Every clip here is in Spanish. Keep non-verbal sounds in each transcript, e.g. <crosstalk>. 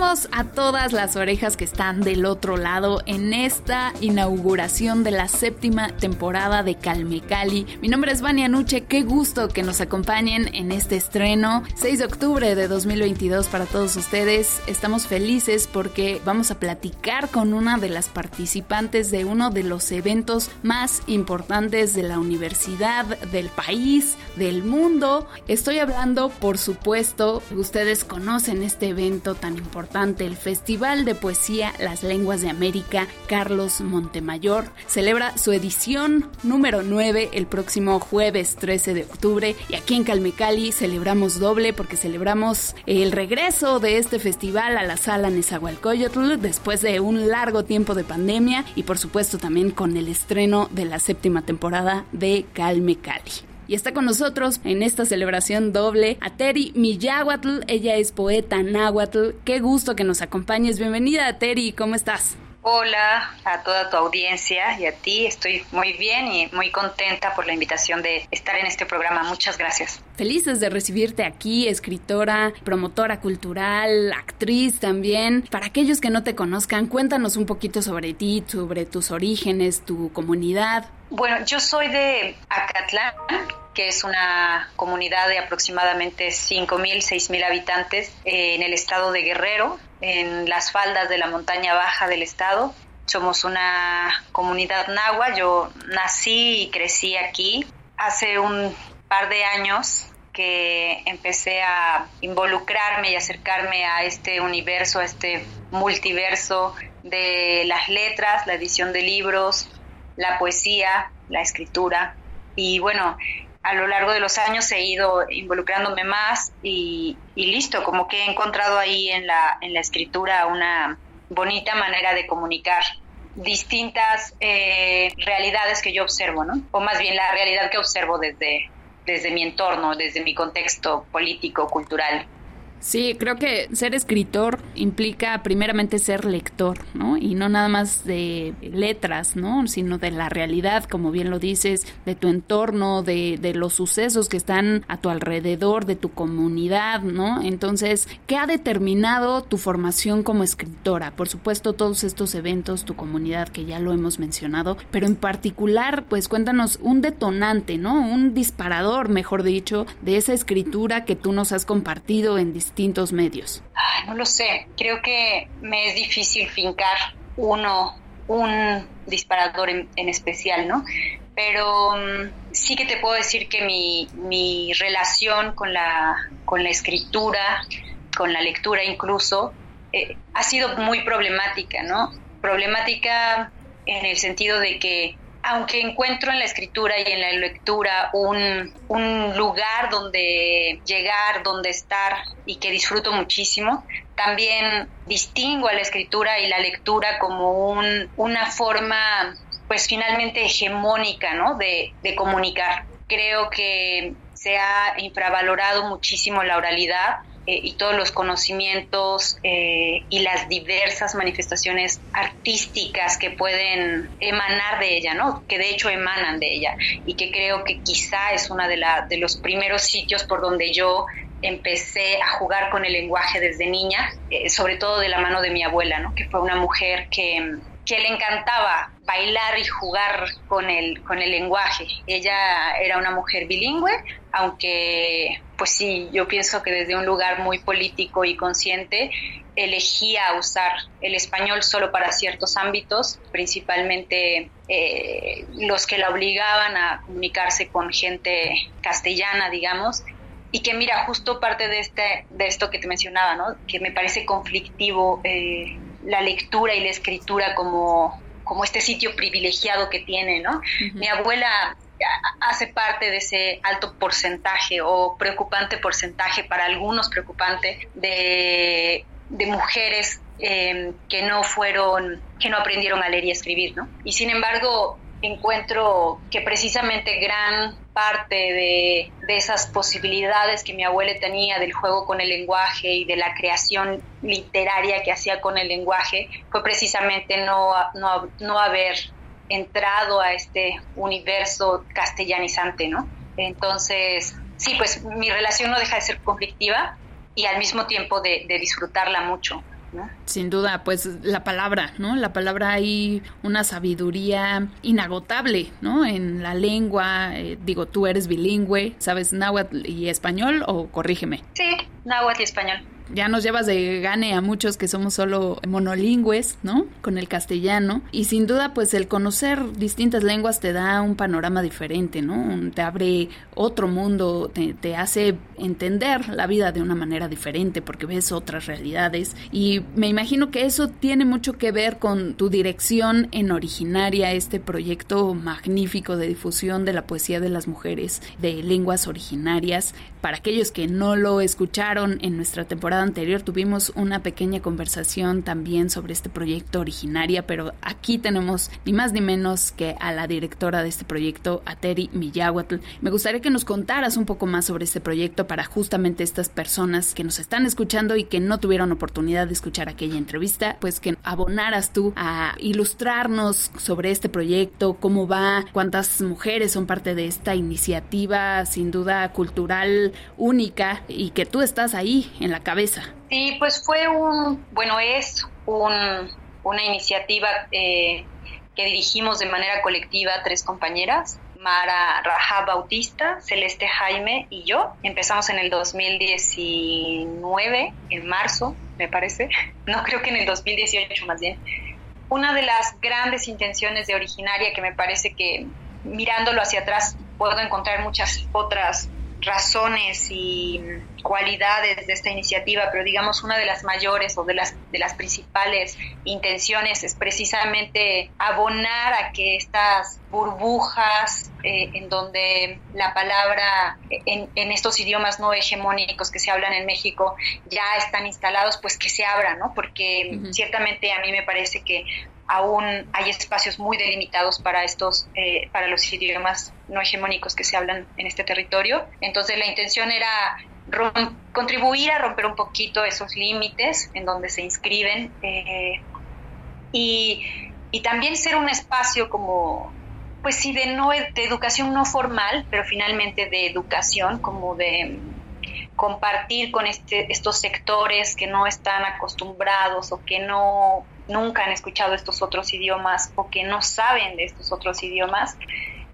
A todas las orejas que están del otro lado en esta inauguración de la séptima temporada de Calme Cali. Mi nombre es Vania Nuche, qué gusto que nos acompañen en este estreno. 6 de octubre de 2022 para todos ustedes. Estamos felices porque vamos a platicar con una de las participantes de uno de los eventos más importantes de la universidad, del país, del mundo. Estoy hablando, por supuesto, ustedes conocen este evento tan importante, el Festival de Poesía Las Lenguas de América Carlos Montemayor. Celebra su edición número 9 el próximo jueves 13 de octubre y aquí en Calmecali celebramos doble porque celebramos el regreso de este festival a la sala Nezahualcóyotl después de un largo tiempo de pandemia y por supuesto también con el estreno de la séptima temporada de Calmecali. Y está con nosotros en esta celebración doble a Teri Miyahuatl. Ella es poeta náhuatl. Qué gusto que nos acompañes. Bienvenida, Teri. ¿Cómo estás? Hola a toda tu audiencia y a ti. Estoy muy bien y muy contenta por la invitación de estar en este programa. Muchas gracias. Felices de recibirte aquí, escritora, promotora cultural, actriz también. Para aquellos que no te conozcan, cuéntanos un poquito sobre ti, sobre tus orígenes, tu comunidad. Bueno, yo soy de Acatlán, que es una comunidad de aproximadamente 5.000, 6.000 habitantes eh, en el estado de Guerrero, en las faldas de la montaña baja del estado. Somos una comunidad nahua, yo nací y crecí aquí. Hace un par de años que empecé a involucrarme y acercarme a este universo, a este multiverso de las letras, la edición de libros, la poesía, la escritura. Y bueno, a lo largo de los años he ido involucrándome más y, listo, como que he encontrado ahí en la, en la escritura una bonita manera de comunicar distintas eh, realidades que yo observo, ¿no? O más bien la realidad que observo desde, desde mi entorno, desde mi contexto político, cultural. Sí, creo que ser escritor implica primeramente ser lector, ¿no? Y no nada más de letras, ¿no? Sino de la realidad, como bien lo dices, de tu entorno, de, de los sucesos que están a tu alrededor, de tu comunidad, ¿no? Entonces, ¿qué ha determinado tu formación como escritora? Por supuesto, todos estos eventos, tu comunidad, que ya lo hemos mencionado, pero en particular, pues cuéntanos un detonante, ¿no? Un disparador, mejor dicho, de esa escritura que tú nos has compartido en distintos medios? no lo sé, creo que me es difícil fincar uno, un disparador en, especial, ¿no? Pero mm, sí que te puedo decir que mi, mi relación con la, con la escritura, con la lectura incluso, eh, ha sido muy problemática, ¿no? Problemática en el sentido de que aunque encuentro en la escritura y en la lectura un, lugar donde llegar, donde estar y que disfruto muchísimo, también distingo a la escritura y la lectura como una forma, pues finalmente hegemónica, ¿no? De, de comunicar. Creo que se ha infravalorado muchísimo la oralidad eh, y todos los conocimientos eh, y las diversas manifestaciones artísticas que pueden emanar de ella, ¿no? Que de hecho emanan de ella y que creo que quizá es una de, de los primeros sitios por donde yo empecé a jugar con el lenguaje desde niña, eh, sobre todo de la mano de mi abuela, ¿no? Que fue una mujer que que le encantaba bailar y jugar con el, con el lenguaje. Ella era una mujer bilingüe, aunque pues sí, yo pienso que desde un lugar muy político y consciente elegía usar el español solo para ciertos ámbitos, principalmente eh, los que la obligaban a comunicarse con gente castellana, digamos, y que mira, justo parte de, este, de esto que te mencionaba, ¿no? que me parece conflictivo. Eh, la lectura y la escritura como, como este sitio privilegiado que tiene, ¿no? Mi abuela hace parte de ese alto porcentaje o preocupante porcentaje, para algunos preocupante, de, mujeres em, que no fueron, que no aprendieron a leer y escribir, ¿no? Y sin embargo, encuentro que precisamente gran parte de, de, esas posibilidades que mi abuela tenía del juego con el lenguaje y de la creación literaria que hacía con el lenguaje fue precisamente no, no, no haber entrado a este universo castellanizante, ¿no? Entonces, sí, pues mi relación no deja de ser conflictiva y al mismo tiempo de, disfrutarla mucho. ¿no? Sin duda, pues la palabra, ¿no? La palabra hay una sabiduría inagotable, ¿no? En la lengua, eh, digo, tú eres bilingüe, ¿sabes náhuatl y español o corrígeme? Sí, náhuatl y español ya nos llevas de gane a muchos que somos solo monolingües, ¿no? Con el castellano. Y sin duda, pues el conocer distintas lenguas te da un panorama diferente, ¿no? Te abre otro mundo, te, te hace entender la vida de una manera diferente porque ves otras realidades. Y me imagino que eso tiene mucho que ver con tu dirección en originaria, este proyecto magnífico de difusión de la poesía de las mujeres de lenguas originarias. Para aquellos que no lo escucharon en nuestra temporada anterior tuvimos una pequeña conversación también sobre este proyecto originaria, pero aquí tenemos ni más ni menos que a la directora de este proyecto, a Terry Miyahuatl. Me gustaría que nos contaras un poco más sobre este proyecto para justamente estas personas que nos están escuchando y que no tuvieron oportunidad de escuchar aquella entrevista, pues que abonaras tú a ilustrarnos sobre este proyecto, cómo va, cuántas mujeres son parte de esta iniciativa, sin duda cultural única y que tú estás ahí en la cabeza Sí, pues fue un, bueno, es un, una iniciativa eh, que dirigimos de manera colectiva tres compañeras, Mara Raja Bautista, Celeste Jaime y yo. Empezamos en el 2019, en marzo, me parece. <laughs> No creo que en el 2018 más bien. Una de las grandes intenciones de Originaria que me parece que mirándolo hacia atrás puedo encontrar muchas otras razones y cualidades de esta iniciativa, pero digamos una de las mayores o de las, de las principales intenciones es precisamente abonar a que estas burbujas eh, en donde la palabra en, en, estos idiomas no hegemónicos que se hablan en México ya están instalados, pues que se abran, ¿no? Porque ciertamente a mí me parece que aún hay espacios muy delimitados para estos, eh, para los idiomas no hegemónicos que se hablan en este territorio. Entonces la intención era contribuir a romper un poquito esos límites en donde se inscriben eh, y, y, también ser un espacio como, pues sí, de, no, de educación no formal, pero finalmente de educación, como de compartir con este, estos sectores que no están acostumbrados o que no nunca han escuchado estos otros idiomas o que no saben de estos otros idiomas,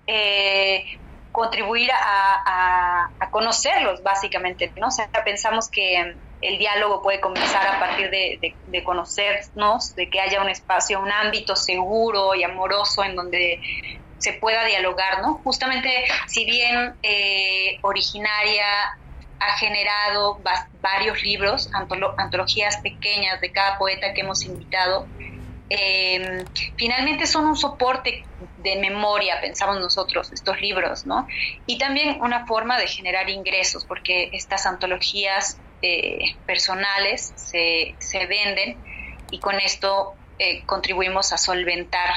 eh, contribuir a, conocerlos básicamente, ¿no? O sea, pensamos que el diálogo puede comenzar a partir de, conocernos, de que haya un espacio, un ámbito seguro y amoroso en donde se pueda dialogar, ¿no? Justamente, si bien eh, originaria ha generado varios libros, antologías pequeñas de cada poeta que hemos invitado. Em, finalmente son un soporte de memoria, pensamos nosotros, estos libros, ¿no? Y también una forma de generar ingresos, porque estas antologías eh, personales se, se, venden y con esto eh, contribuimos a solventar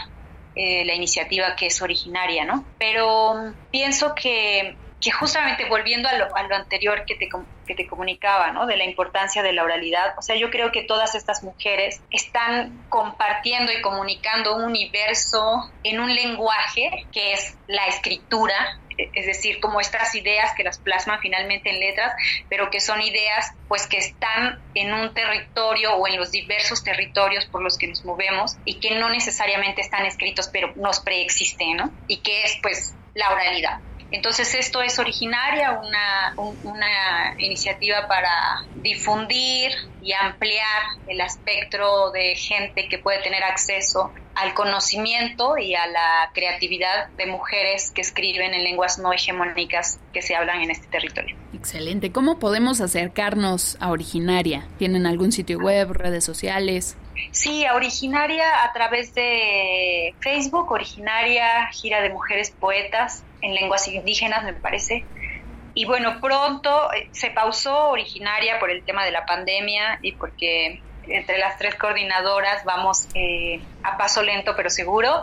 eh, la iniciativa que es originaria, ¿no? Pero pienso que que justamente volviendo a lo, anterior que te, que te comunicaba, ¿no? De la importancia de la oralidad, o sea, yo creo que todas estas mujeres están compartiendo y comunicando un universo en un lenguaje que es la escritura, es decir, como estas ideas que las plasman finalmente en letras, pero que son ideas pues que están en un territorio o en los diversos territorios por los que nos movemos y que no necesariamente están escritos, pero nos preexisten, ¿no? Y que es pues la oralidad. Entonces esto es originaria, una, una iniciativa para difundir y ampliar el espectro de gente que puede tener acceso al conocimiento y a la creatividad de mujeres que escriben en lenguas no hegemónicas que se hablan en este territorio. Excelente. ¿Cómo podemos acercarnos a Originaria? ¿Tienen algún sitio web, redes sociales? Sí, originaria a través de Facebook, originaria gira de mujeres poetas en lenguas indígenas, me parece. Y bueno, pronto eh, se pausó originaria por el tema de la pandemia y porque entre las tres coordinadoras vamos eh, a paso lento pero seguro.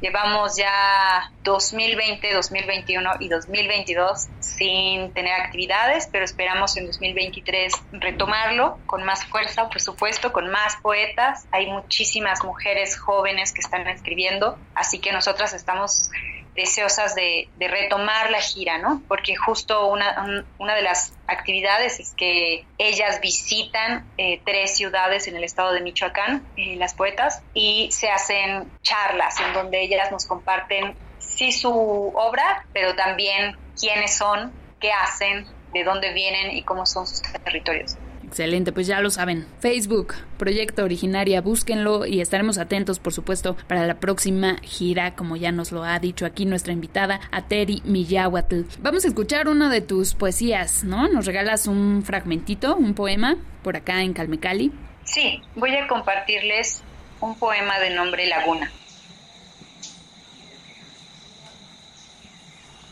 Llevamos ya 2020, 2021 y 2022 sin tener actividades, pero esperamos en 2023 retomarlo con más fuerza, por supuesto, con más poetas. Hay muchísimas mujeres jóvenes que están escribiendo, así que nosotras estamos deseosas de, retomar la gira, ¿no? Porque justo una, una, de las actividades es que ellas visitan eh, tres ciudades en el estado de Michoacán, eh, las poetas, y se hacen charlas en donde ellas nos comparten sí su obra, pero también quiénes son, qué hacen, de dónde vienen y cómo son sus territorios. Excelente, pues ya lo saben. Facebook, Proyecto Originaria, búsquenlo y estaremos atentos, por supuesto, para la próxima gira, como ya nos lo ha dicho aquí nuestra invitada, Ateri Miyahuatl. Vamos a escuchar una de tus poesías, ¿no? ¿Nos regalas un fragmentito, un poema, por acá en Calmecali? Sí, voy a compartirles un poema de nombre Laguna.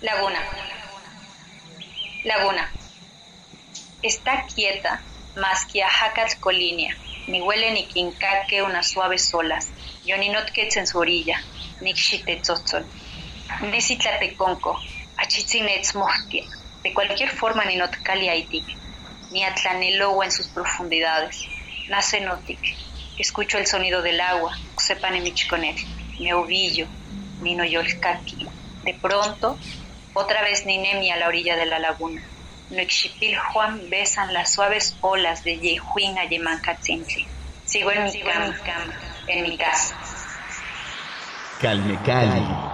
Laguna. Laguna. Está quieta a colinia, ni huele ni quincaque unas suaves olas, yoninotquetz en su orilla, ni xitetzotzol, ni citlateconco, achitzinetz mohtia, de cualquier forma ni notkali aitik, ni atlanelowa en sus profundidades, nace notic, escucho el sonido del agua, sepan michconet, me ovillo, ni noyolcaqui, de pronto, otra vez Ninemi a la orilla de la laguna Nuexipil Juan besan las suaves olas de Yehuin a Yemancatzintli. Sigo en mi cama, en mi casa. Calme, calme.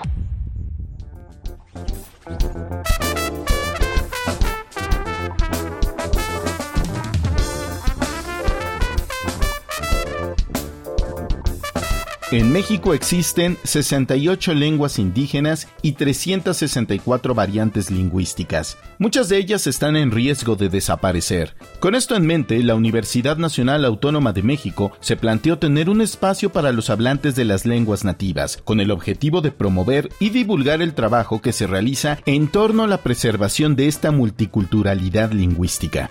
En México existen 68 lenguas indígenas y 364 variantes lingüísticas. Muchas de ellas están en riesgo de desaparecer. Con esto en mente, la Universidad Nacional Autónoma de México se planteó tener un espacio para los hablantes de las lenguas nativas, con el objetivo de promover y divulgar el trabajo que se realiza en torno a la preservación de esta multiculturalidad lingüística.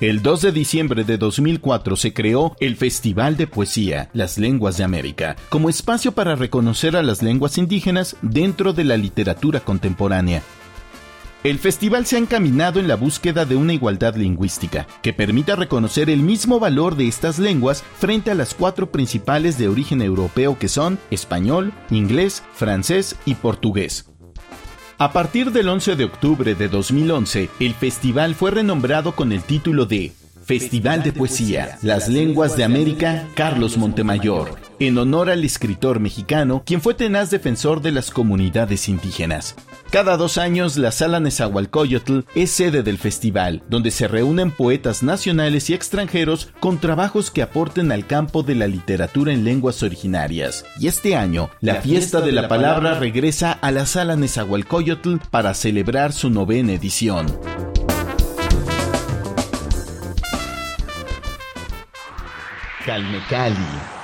El 2 de diciembre de 2004 se creó el Festival de Poesía, Las Lenguas de América, como espacio para reconocer a las lenguas indígenas dentro de la literatura contemporánea. El festival se ha encaminado en la búsqueda de una igualdad lingüística que permita reconocer el mismo valor de estas lenguas frente a las cuatro principales de origen europeo que son español, inglés, francés y portugués. A partir del 11 de octubre de 2011, el festival fue renombrado con el título de Festival de Poesía, Las Lenguas de América, Carlos Montemayor, en honor al escritor mexicano, quien fue tenaz defensor de las comunidades indígenas. Cada dos años, la Sala Nezahualcóyotl es sede del festival, donde se reúnen poetas nacionales y extranjeros con trabajos que aporten al campo de la literatura en lenguas originarias. Y este año, la, fiesta, de la, palabra, regresa a la Sala Nezahualcóyotl para celebrar su novena edición. Calme Cali.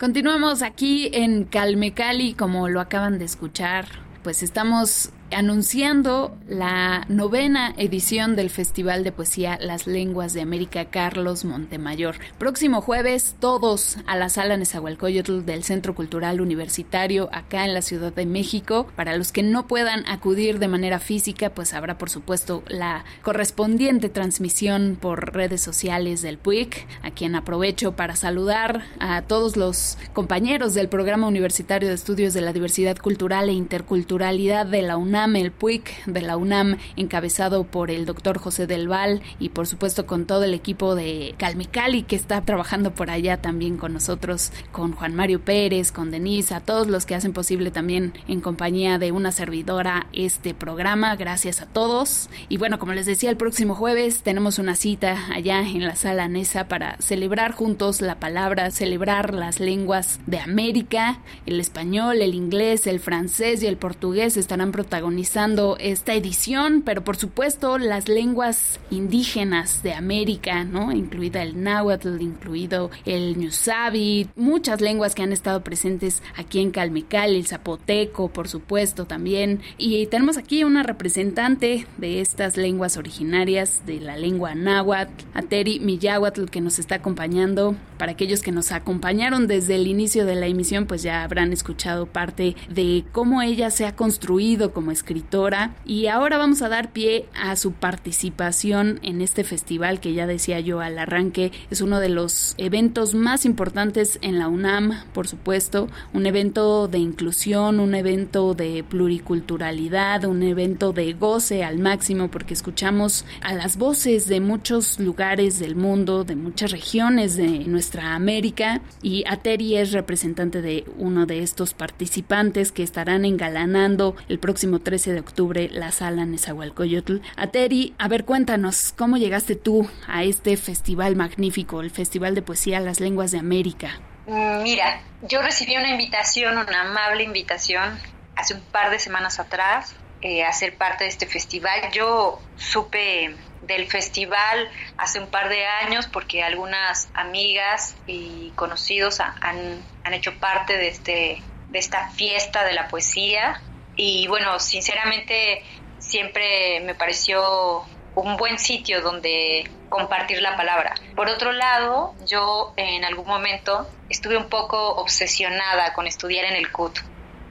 Continuamos aquí en Calme Cali, como lo acaban de escuchar. Pues estamos anunciando la novena edición del Festival de Poesía Las Lenguas de América Carlos Montemayor. Próximo jueves, todos a la sala Nezahualcóyotl del Centro Cultural Universitario acá en la Ciudad de México. Para los que no puedan acudir de manera física, pues habrá por supuesto la correspondiente transmisión por redes sociales del PUIC, a quien aprovecho para saludar a todos los compañeros del Programa Universitario de Estudios de la Diversidad Cultural e Interculturalidad de la UNAM el PUIC de la UNAM, encabezado por el doctor José del Val y por supuesto con todo el equipo de Calmecali que está trabajando por allá también con nosotros, con Juan Mario Pérez, con Denise, a todos los que hacen posible también en compañía de una servidora este programa. Gracias a todos. Y bueno, como les decía, el próximo jueves tenemos una cita allá en la sala Nesa para celebrar juntos la palabra, celebrar las lenguas de América, el español, el inglés, el francés y el portugués estarán protagonizados protagonizando esta edición, pero por supuesto las lenguas indígenas de América, ¿no? Incluida el náhuatl, incluido el ñusabi, muchas lenguas que han estado presentes aquí en Calmecal, el zapoteco, por supuesto, también. Y tenemos aquí una representante de estas lenguas originarias de la lengua náhuatl, Ateri Miyahuatl, que nos está acompañando. Para aquellos que nos acompañaron desde el inicio de la emisión, pues ya habrán escuchado parte de cómo ella se ha construido como escritora. Y ahora vamos a dar pie a su participación en este festival que ya decía yo al arranque. Es uno de los eventos más importantes en la UNAM, por supuesto. Un evento de inclusión, un evento de pluriculturalidad, un evento de goce al máximo porque escuchamos a las voces de muchos lugares del mundo, de muchas regiones de nuestra América y Ateri es representante de uno de estos participantes que estarán engalanando el próximo 13 de octubre la sala Nezahualcóyotl. Ateri, a ver, cuéntanos, ¿cómo llegaste tú a este festival magnífico, el Festival de Poesía Las Lenguas de América? Mm, mira, yo recibí una invitación, una amable invitación, hace un par de semanas atrás eh, a ser parte de este festival. Yo supe del festival hace un par de años porque algunas amigas y conocidos han, han hecho parte de, este, de esta fiesta de la poesía y bueno, sinceramente siempre me pareció un buen sitio donde compartir la palabra. Por otro lado, yo en algún momento estuve un poco obsesionada con estudiar en el CUT.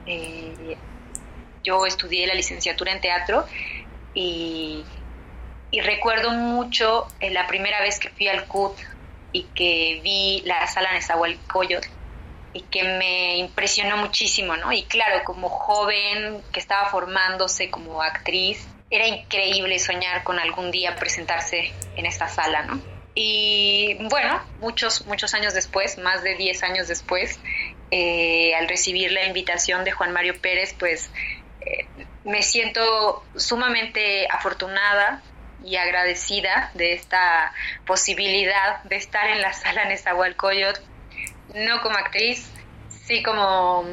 Eh, yo estudié la licenciatura en teatro y y recuerdo mucho eh, la primera vez que fui al CUT y que vi la sala Nezahualcóyotl y que me impresionó muchísimo, ¿no? Y claro, como joven que estaba formándose como actriz, era increíble soñar con algún día presentarse en esta sala, ¿no? Y bueno, muchos, muchos años después, más de 10 años después, eh, al recibir la invitación de Juan Mario Pérez, pues eh, me siento sumamente afortunada y agradecida de esta posibilidad de estar en la sala Nezahualcóyotl, no como actriz, sí como,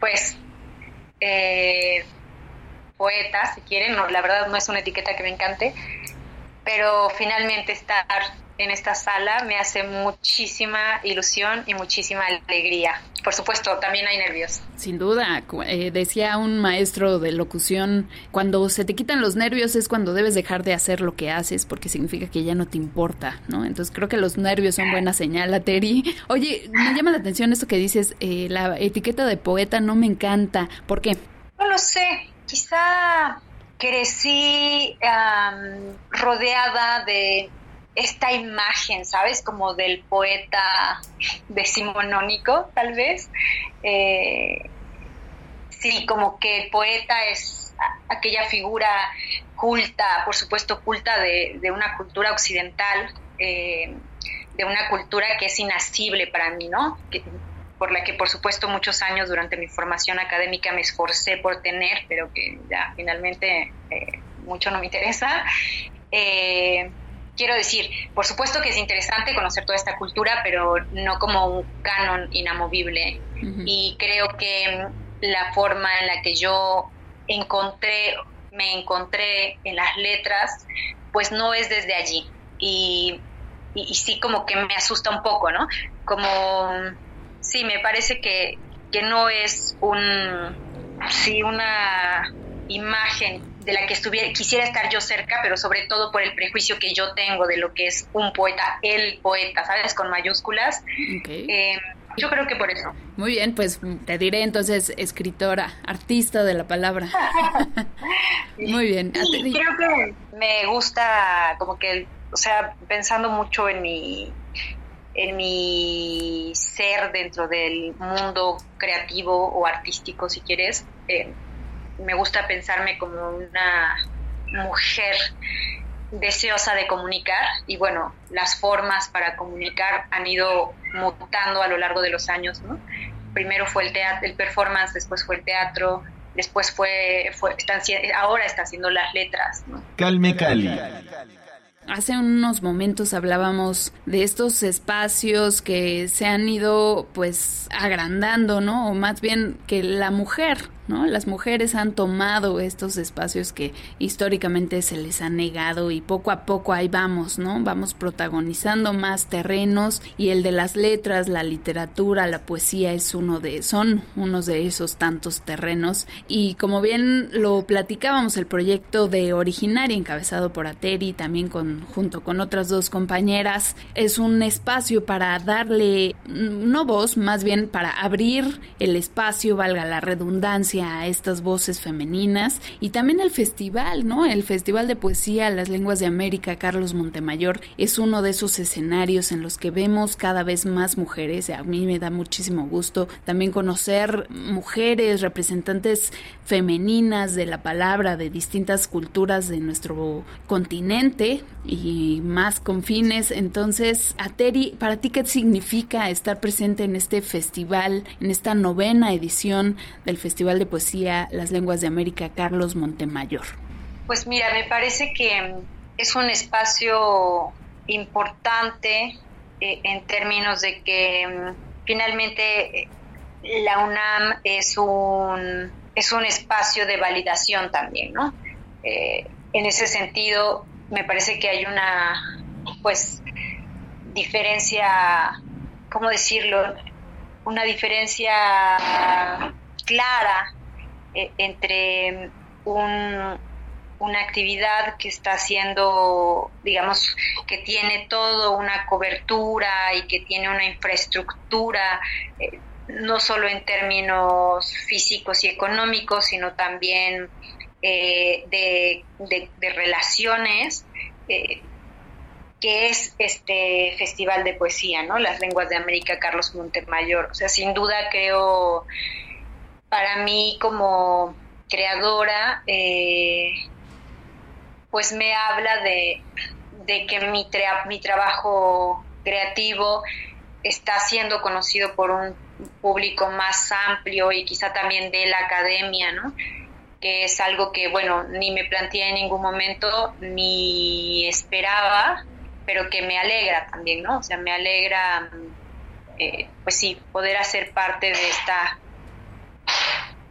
pues, eh, poeta, si quieren, no, la verdad no es una etiqueta que me encante, pero finalmente estar en esta sala me hace muchísima ilusión y muchísima alegría. Por supuesto, también hay nervios. Sin duda, eh, decía un maestro de locución, cuando se te quitan los nervios es cuando debes dejar de hacer lo que haces porque significa que ya no te importa, ¿no? Entonces creo que los nervios son buena señal, Terry. Oye, me llama la atención esto que dices, eh, la etiqueta de poeta no me encanta. ¿Por qué? No lo sé, quizá crecí rodeada de esta imagen, ¿sabes? Como del poeta decimonónico, tal vez. Eh, sí, como que poeta es aquella figura culta, por supuesto culta de, una cultura occidental, eh, de una cultura que es inasible para mí, ¿no? por la que por supuesto muchos años durante mi formación académica me esforcé por tener, pero que ya finalmente eh, mucho no me interesa. Quiero decir, por supuesto que es interesante conocer toda esta cultura, pero no como un canon inamovible. Y creo que la forma en la que yo encontré, me encontré en las letras, pues no es desde allí. Y, y, sí como que me asusta un poco, ¿no? Como, sí, me parece que, que no es un, sí, una imagen de la que estuviera, quisiera estar yo cerca, pero sobre todo por el prejuicio que yo tengo de lo que es un poeta, el poeta, ¿sabes? Con mayúsculas. Eh, yo creo que por eso. Muy bien, pues te diré entonces escritora, artista de la palabra. <laughs> Muy bien. creo que me gusta como que, o sea, pensando mucho en mi en mi ser dentro del mundo creativo o artístico, si quieres, eh, me gusta pensarme como una mujer deseosa de comunicar y bueno, las formas para comunicar han ido mutando a lo largo de los años, ¿no? Primero fue el teatro, el performance, después fue el teatro, después fue, fue están, ahora está haciendo las letras, ¿no? Calme Cali. Hace unos momentos hablábamos de estos espacios que se han ido pues agrandando, ¿no? O más bien que la mujer ¿no? Las mujeres han tomado estos espacios que históricamente se les ha negado y poco a poco ahí vamos, ¿no? Vamos protagonizando más terrenos y el de las letras, la literatura, la poesía es uno de son unos de esos tantos terrenos y como bien lo platicábamos el proyecto de Originaria encabezado por Ateri también junto con otras dos compañeras es un espacio para darle mm, no voz, más bien para abrir el espacio, valga la redundancia, a estas voces femeninas y también el festival, ¿no? El Festival de Poesía Las Lenguas de América Carlos Montemayor es uno de esos escenarios en los que vemos cada vez más mujeres. A mí me da muchísimo gusto también conocer mujeres, representantes femeninas de la palabra de distintas culturas de nuestro continente y más confines. Entonces, Ateri, ¿para ti qué significa estar presente en este festival, en esta novena edición del Festival de Poesía Las Lenguas de América Carlos Montemayor? Pues mira, me parece que es un espacio importante eh, en términos de que mm, finalmente eh, la UNAM es un, es un espacio de validación también, ¿no? Eh, en ese sentido, me parece que hay una, pues, diferencia, ¿cómo decirlo? Una diferencia clara entre un, una actividad que está haciendo, digamos, que tiene todo una cobertura y que tiene una infraestructura, eh, no solo en términos físicos y económicos, sino también eh, de, relaciones, eh, que es este Festival de Poesía, ¿no? Las Lenguas de América, Carlos Montemayor. O sea, sin duda creo, para mí como creadora, eh, pues me habla de, que mi, mi trabajo creativo está siendo conocido por un público más amplio y quizá también de la academia, ¿no? que es algo que, bueno, ni me planteé en ningún momento, ni esperaba, pero que me alegra también, ¿no? O sea, me alegra, eh, pues sí, poder hacer parte de esta,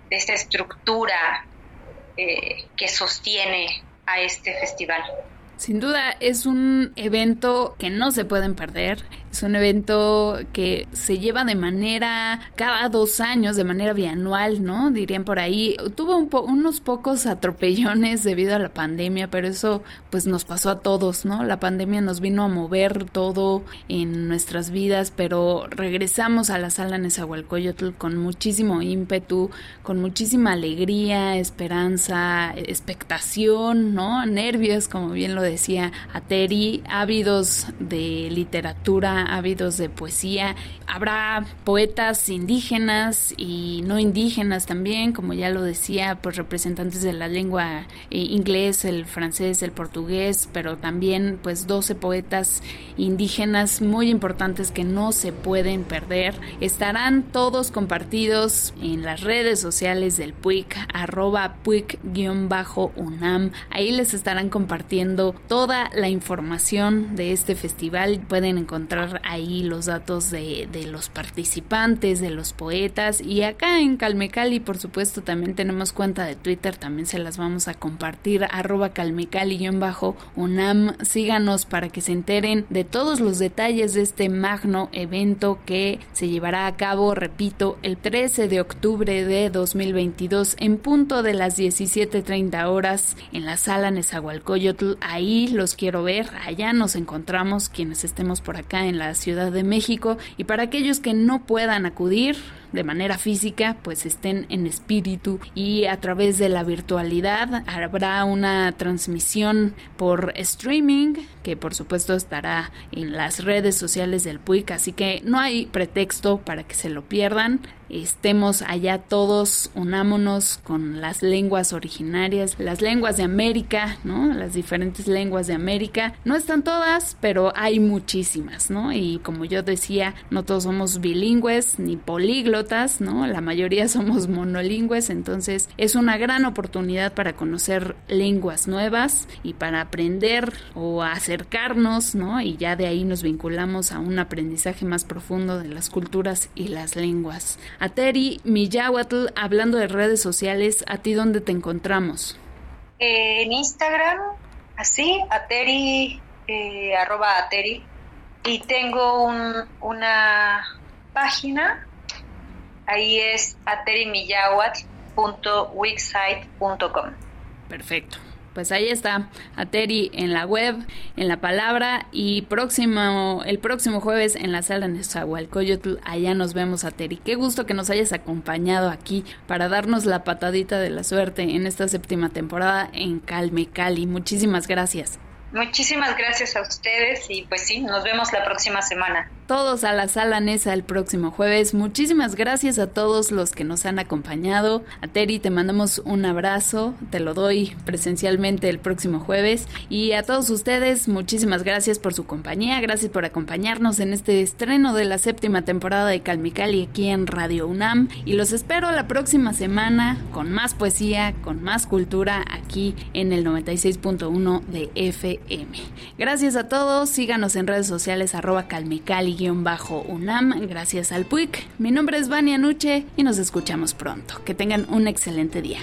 de esta estructura eh, que sostiene a este festival. Sin duda es un evento que no se pueden perder. Es un evento que se lleva de manera cada dos años, de manera bianual, ¿no? Dirían por ahí. Tuvo unos pocos atropellones debido a la pandemia, pero eso pues nos pasó a todos, ¿no? La pandemia nos vino a mover todo en nuestras vidas, pero regresamos a la sala Nezahualcóyotl con muchísimo ímpetu, con muchísima alegría, esperanza, expectación, ¿no? Nervios, como bien lo decía Ateri, ávidos de literatura, de poesía. Habrá poetas indígenas y no indígenas también, como ya lo decía, pues representantes de la lengua eh, inglés, el francés, el portugués, pero también pues 12 poetas indígenas muy importantes que no se pueden perder. Estarán todos compartidos en las redes sociales del PUIC, arroba PUIC-UNAM. Ahí les estarán compartiendo toda la información de este festival. Pueden encontrar ahí los datos de, los participantes, de los poetas. Y acá en Calmecali, por supuesto, también tenemos cuenta de Twitter. También se las vamos a compartir. Arroba Calmecali-UNAM. Síganos para que se enteren de todos los detalles de este magno evento que se llevará a cabo, repito, el 13 de octubre de 2022 en punto de las 17.30 horas en la sala Nezahualcóyotl. Ahí los quiero ver, allá nos encontramos quienes estemos por acá en la Ciudad de México. Y para aquellos que no puedan acudir, de manera física, pues estén en espíritu y a través de la virtualidad habrá una transmisión por streaming que por supuesto estará en las redes sociales del PUIC, así que no hay pretexto para que se lo pierdan. Estemos allá todos, unámonos con las lenguas originarias, las lenguas de América, ¿no? Las diferentes lenguas de América. No están todas, pero hay muchísimas, ¿no? Y como yo decía, no todos somos bilingües ni políglotas ¿no? La mayoría <laughs> somos monolingües, entonces es una gran oportunidad para conocer lenguas nuevas y para aprender o acercarnos, ¿no? Y ya de ahí nos vinculamos a un aprendizaje más profundo de las culturas y las lenguas. Ateri Miyahuatl, hablando de redes sociales, ¿a ti dónde te encontramos? en Instagram, así, Ateri, eh, arroba Ateri, y tengo un, una página, ahí es aterimiyawat.wixsite.com. Perfecto. Pues ahí está, Ateri en la web, en la palabra y próximo, el próximo jueves en la sala de Nezahualcóyotl, allá nos vemos Ateri. Qué gusto que nos hayas acompañado aquí para darnos la patadita de la suerte en esta séptima temporada en Calme Cali. Muchísimas gracias. Muchísimas gracias a ustedes y pues sí, nos vemos la próxima semana todos a la sala Nesa el próximo jueves. Muchísimas gracias a todos los que nos han acompañado. A Terry te mandamos un abrazo, te lo doy presencialmente el próximo jueves. Y a todos ustedes, muchísimas gracias por su compañía, gracias por acompañarnos en este estreno de la séptima temporada de Calmicali aquí en Radio UNAM. Y los espero la próxima semana con más poesía, con más cultura aquí en el 96.1 de FM. Gracias a todos, síganos en redes sociales arroba Calmicali unam gracias al PUIC. Mi nombre es Vania Nuche y nos escuchamos pronto. Que tengan un excelente día.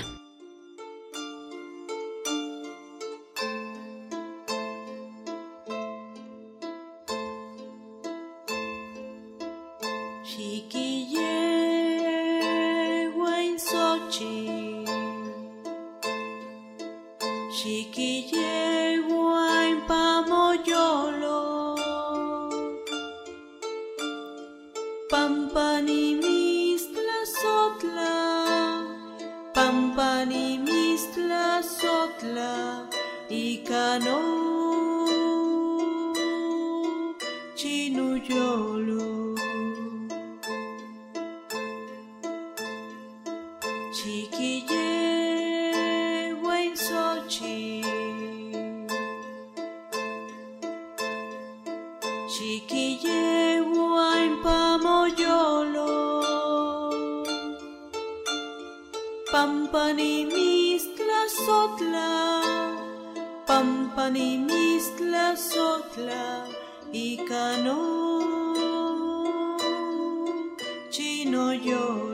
y cano chino yo.